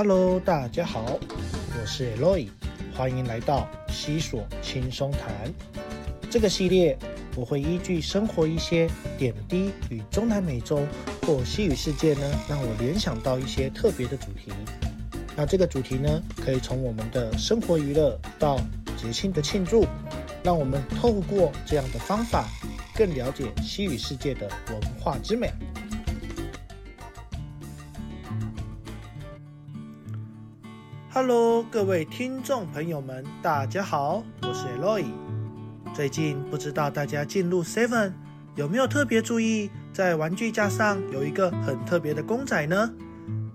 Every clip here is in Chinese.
Hello，大家好，我是 Eloy，欢迎来到西索轻松谈。这个系列我会依据生活一些点滴与中南美洲或西语世界呢，让我联想到一些特别的主题。那这个主题呢，可以从我们的生活娱乐到节庆的庆祝，让我们透过这样的方法，更了解西语世界的文化之美。Hello，各位听众朋友们，大家好，我是 Eloy。最近不知道大家进入 Seven 有没有特别注意，在玩具架上有一个很特别的公仔呢？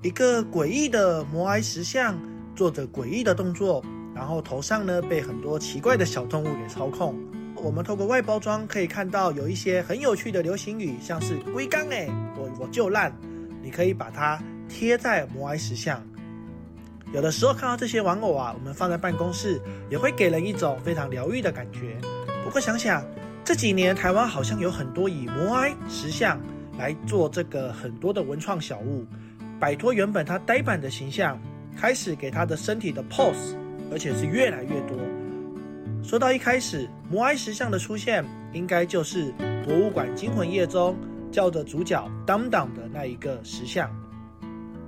一个诡异的摩埃石像，做着诡异的动作，然后头上呢被很多奇怪的小动物给操控。我们透过外包装可以看到有一些很有趣的流行语，像是“龟缸哎，我我就烂”，你可以把它贴在摩埃石像。有的时候看到这些玩偶啊，我们放在办公室也会给人一种非常疗愈的感觉。不过想想这几年台湾好像有很多以摩埃石像来做这个很多的文创小物，摆脱原本它呆板的形象，开始给它的身体的 pose，而且是越来越多。说到一开始摩埃石像的出现，应该就是《博物馆惊魂夜》中叫着主角当当的那一个石像。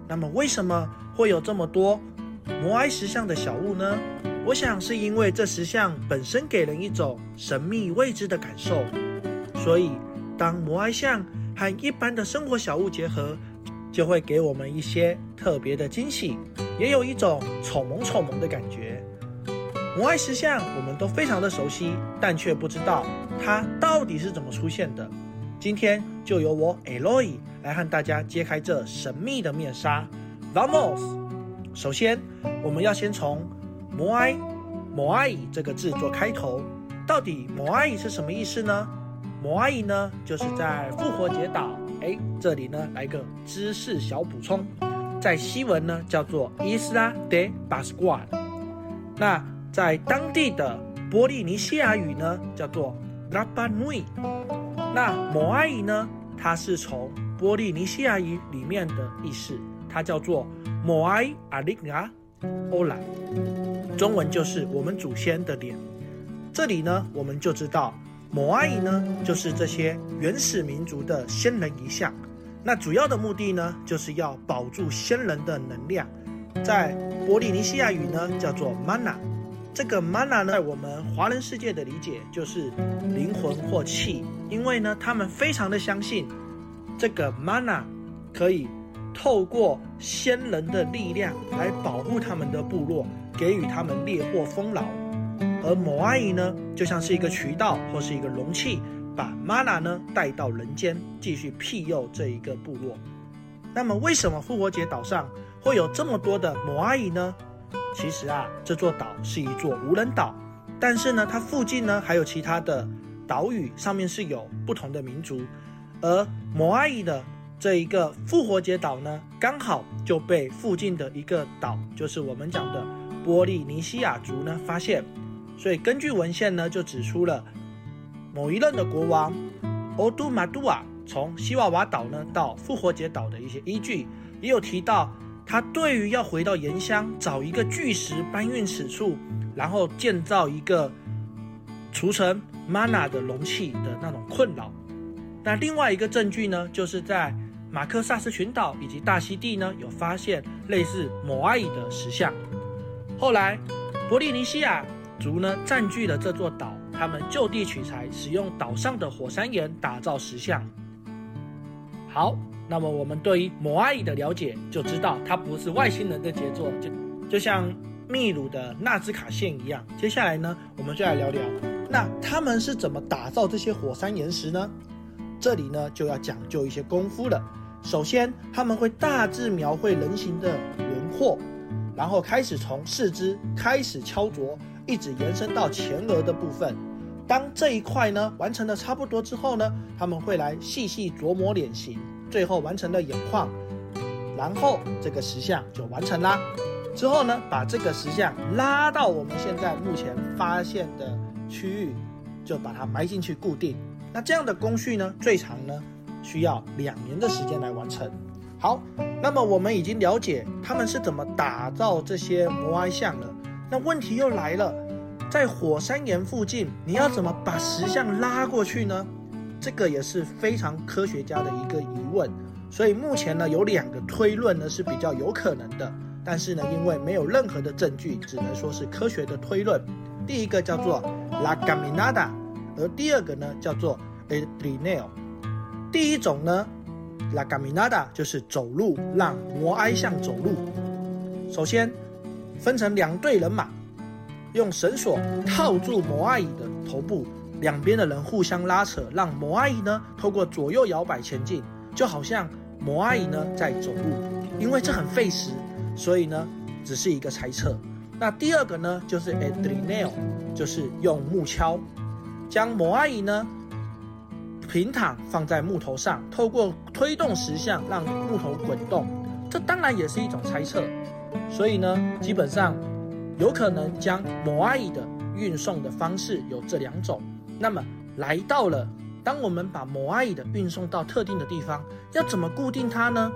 那么为什么会有这么多？摩埃石像的小物呢？我想是因为这石像本身给人一种神秘未知的感受，所以当摩埃像和一般的生活小物结合，就会给我们一些特别的惊喜，也有一种丑萌丑萌的感觉。摩埃石像我们都非常的熟悉，但却不知道它到底是怎么出现的。今天就由我 Eloy 来和大家揭开这神秘的面纱。Vamos！首先，我们要先从“摩埃”“摩埃伊”这个字做开头。到底“摩埃伊”是什么意思呢？“摩埃伊”呢，就是在复活节岛。哎，这里呢来个知识小补充，在西文呢叫做 Isla de Pascua。那在当地的波利尼西亚语呢叫做 Rapa Nui。那“摩埃伊”呢，它是从波利尼西亚语里面的意思，它叫做。摩埃阿利亚欧拉，中文就是我们祖先的脸。这里呢，我们就知道摩埃呢，就是这些原始民族的先人遗像。那主要的目的呢，就是要保住先人的能量。在波利尼西亚语呢，叫做 mana。这个 mana 呢，在我们华人世界的理解就是灵魂或气，因为呢，他们非常的相信这个 mana 可以。透过先人的力量来保护他们的部落，给予他们猎获丰饶。而摩阿姨呢，就像是一个渠道或是一个容器，把玛娜呢带到人间，继续庇佑这一个部落。那么，为什么复活节岛上会有这么多的摩阿姨呢？其实啊，这座岛是一座无人岛，但是呢，它附近呢还有其他的岛屿，上面是有不同的民族，而摩阿姨的。这一个复活节岛呢，刚好就被附近的一个岛，就是我们讲的波利尼西亚族呢发现，所以根据文献呢就指出了某一任的国王欧杜马杜瓦从西瓦瓦岛呢到复活节岛的一些依据，也有提到他对于要回到盐乡找一个巨石搬运此处，然后建造一个储存 mana 的容器的那种困扰。那另外一个证据呢，就是在马克萨斯群岛以及大溪地呢，有发现类似摩埃的石像。后来，波利尼西亚族呢占据了这座岛，他们就地取材，使用岛上的火山岩打造石像。好，那么我们对于摩埃的了解，就知道它不是外星人的杰作，就就像秘鲁的纳兹卡线一样。接下来呢，我们就来聊聊，那他们是怎么打造这些火山岩石呢？这里呢，就要讲究一些功夫了。首先，他们会大致描绘人形的轮廓，然后开始从四肢开始敲琢，一直延伸到前额的部分。当这一块呢完成的差不多之后呢，他们会来细细琢磨脸型，最后完成了眼眶，然后这个石像就完成啦。之后呢，把这个石像拉到我们现在目前发现的区域，就把它埋进去固定。那这样的工序呢，最长呢？需要两年的时间来完成。好，那么我们已经了解他们是怎么打造这些摩埃像了。那问题又来了，在火山岩附近，你要怎么把石像拉过去呢？这个也是非常科学家的一个疑问。所以目前呢，有两个推论呢是比较有可能的，但是呢，因为没有任何的证据，只能说是科学的推论。第一个叫做 La Caminada，而第二个呢叫做 El Trineo。第一种呢，La Caminada 就是走路，让摩埃像走路。首先分成两队人马，用绳索套住摩埃的头部，两边的人互相拉扯，让摩埃呢透过左右摇摆前进，就好像摩埃呢在走路。因为这很费时，所以呢只是一个猜测。那第二个呢，就是 a d r i n e l 就是用木锹将摩阿姨呢平躺放在木头上，透过推动石像让木头滚动。这当然也是一种猜测。所以呢，基本上有可能将摩阿姨的运送的方式有这两种。那么来到了，当我们把摩阿姨的运送到特定的地方，要怎么固定它呢？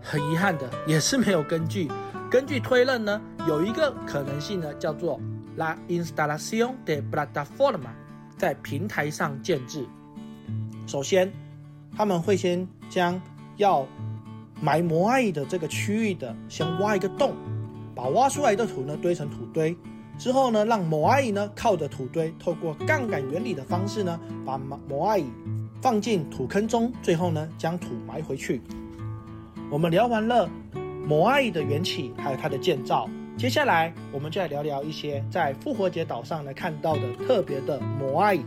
很遗憾的，也是没有根据。根据推论呢，有一个可能性呢，叫做 La instalación de plataforma，在平台上建制。首先，他们会先将要埋摩艾的这个区域的，先挖一个洞，把挖出来的土呢堆成土堆，之后呢，让摩艾呢靠着土堆，透过杠杆原理的方式呢，把摩艾放进土坑中，最后呢将土埋回去。我们聊完了。摩艾的缘起，还有它的建造。接下来，我们就来聊聊一些在复活节岛上呢看到的特别的摩艾。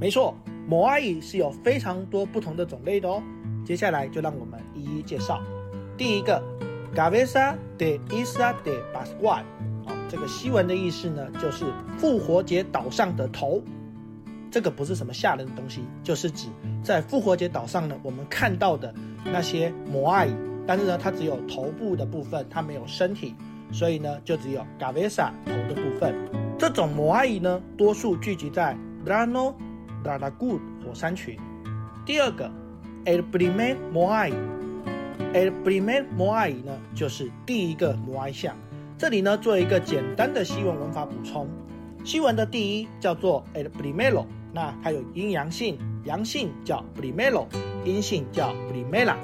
没错，摩艾是有非常多不同的种类的哦。接下来就让我们一一介绍。第一个，Gavesa de Isla de Pascual，哦，这个西文的意思呢，就是复活节岛上的头。这个不是什么吓人的东西，就是指在复活节岛上呢，我们看到的那些摩艾。但是呢，它只有头部的部分，它没有身体，所以呢，就只有 Gavesa 头的部分。这种摩艾呢，多数聚集在 Rano d a r a g u d 火山群。第二个，El Primer Moai，El Primer Moai 呢，就是第一个摩艾像。这里呢，做一个简单的西文文法补充。西文的第一叫做 El Primero，那它有阴阳性，阳性叫 Primero，阴性叫 Primera。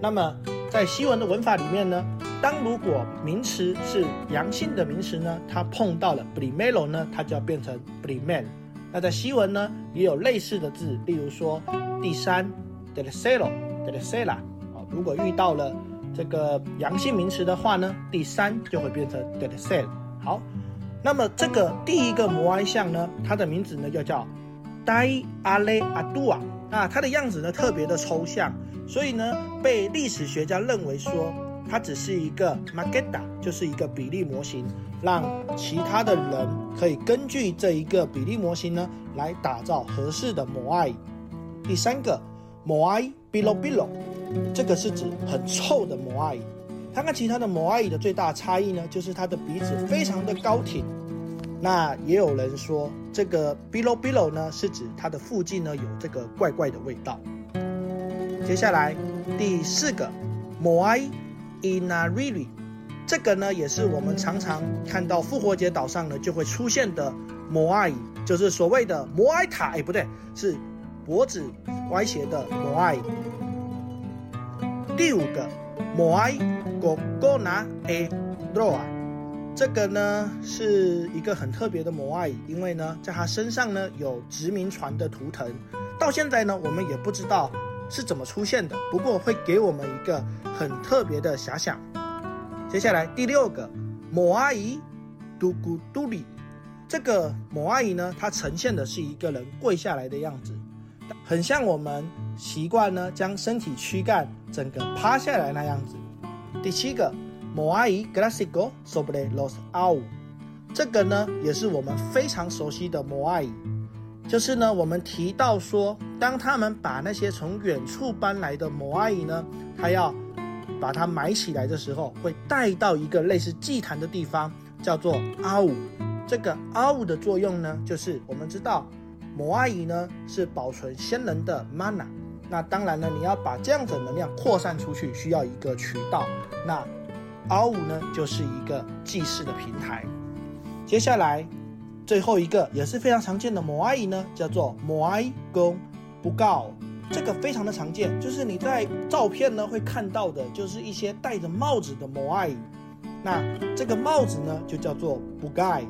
那么在西文的文法里面呢，当如果名词是阳性的名词呢，它碰到了 primero 呢，它就要变成 primer。那在西文呢，也有类似的字，例如说第三 d e c e r o d e c e r a 啊，如果遇到了这个阳性名词的话呢，第三就会变成 d e c e r 好，那么这个第一个摩埃像呢，它的名字呢又叫 Dai Ale Adua，那它的样子呢特别的抽象。所以呢，被历史学家认为说，它只是一个 magetta，就是一个比例模型，让其他的人可以根据这一个比例模型呢，来打造合适的摩艾。第三个，摩艾 bilo bilo，这个是指很臭的摩艾。它跟其他的摩艾的最大差异呢，就是它的鼻子非常的高挺。那也有人说，这个 bilo bilo 呢，是指它的附近呢有这个怪怪的味道。接下来第四个，Moai Inariri，这个呢也是我们常常看到复活节岛上呢就会出现的摩艾，就是所谓的摩艾塔，哎不对，是脖子歪斜的摩艾。第五个，Moai Gogona A Roa，这个呢是一个很特别的摩艾，因为呢在它身上呢有殖民船的图腾，到现在呢我们也不知道。是怎么出现的？不过会给我们一个很特别的遐想。接下来第六个，某阿姨嘟咕嘟里，这个某阿姨呢，它呈现的是一个人跪下来的样子，很像我们习惯呢将身体躯干整个趴下来那样子。第七个，某阿姨 g l a s i c o sobre los au，这个呢也是我们非常熟悉的某阿姨。就是呢，我们提到说，当他们把那些从远处搬来的摩阿姨呢，他要把它埋起来的时候，会带到一个类似祭坛的地方，叫做阿五。这个阿五的作用呢，就是我们知道摩阿姨呢是保存先人的 mana，那当然呢，你要把这样子的能量扩散出去，需要一个渠道。那阿五呢，就是一个祭祀的平台。接下来最后一个也是非常常见的摩阿姨呢，叫做摩阿姨公不告。这个非常的常见，就是你在照片呢会看到的，就是一些戴着帽子的摩阿姨。那这个帽子呢，就叫做不盖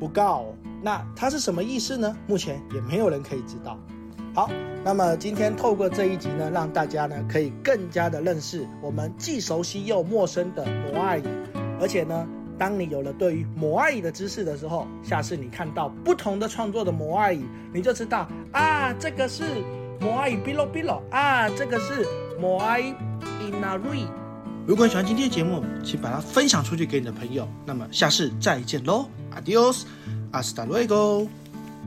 不告。那它是什么意思呢？目前也没有人可以知道。好，那么今天透过这一集呢，让大家呢可以更加的认识我们既熟悉又陌生的摩艾。而且呢，当你有了对于摩艾的知识的时候，下次你看到不同的创作的摩艾，你就知道啊，这个是摩艾语 bilo bilo 啊，这个是摩艾 inari。如果你喜欢今天的节目，请把它分享出去给你的朋友。那么下次再见喽，adios。Hasta luego.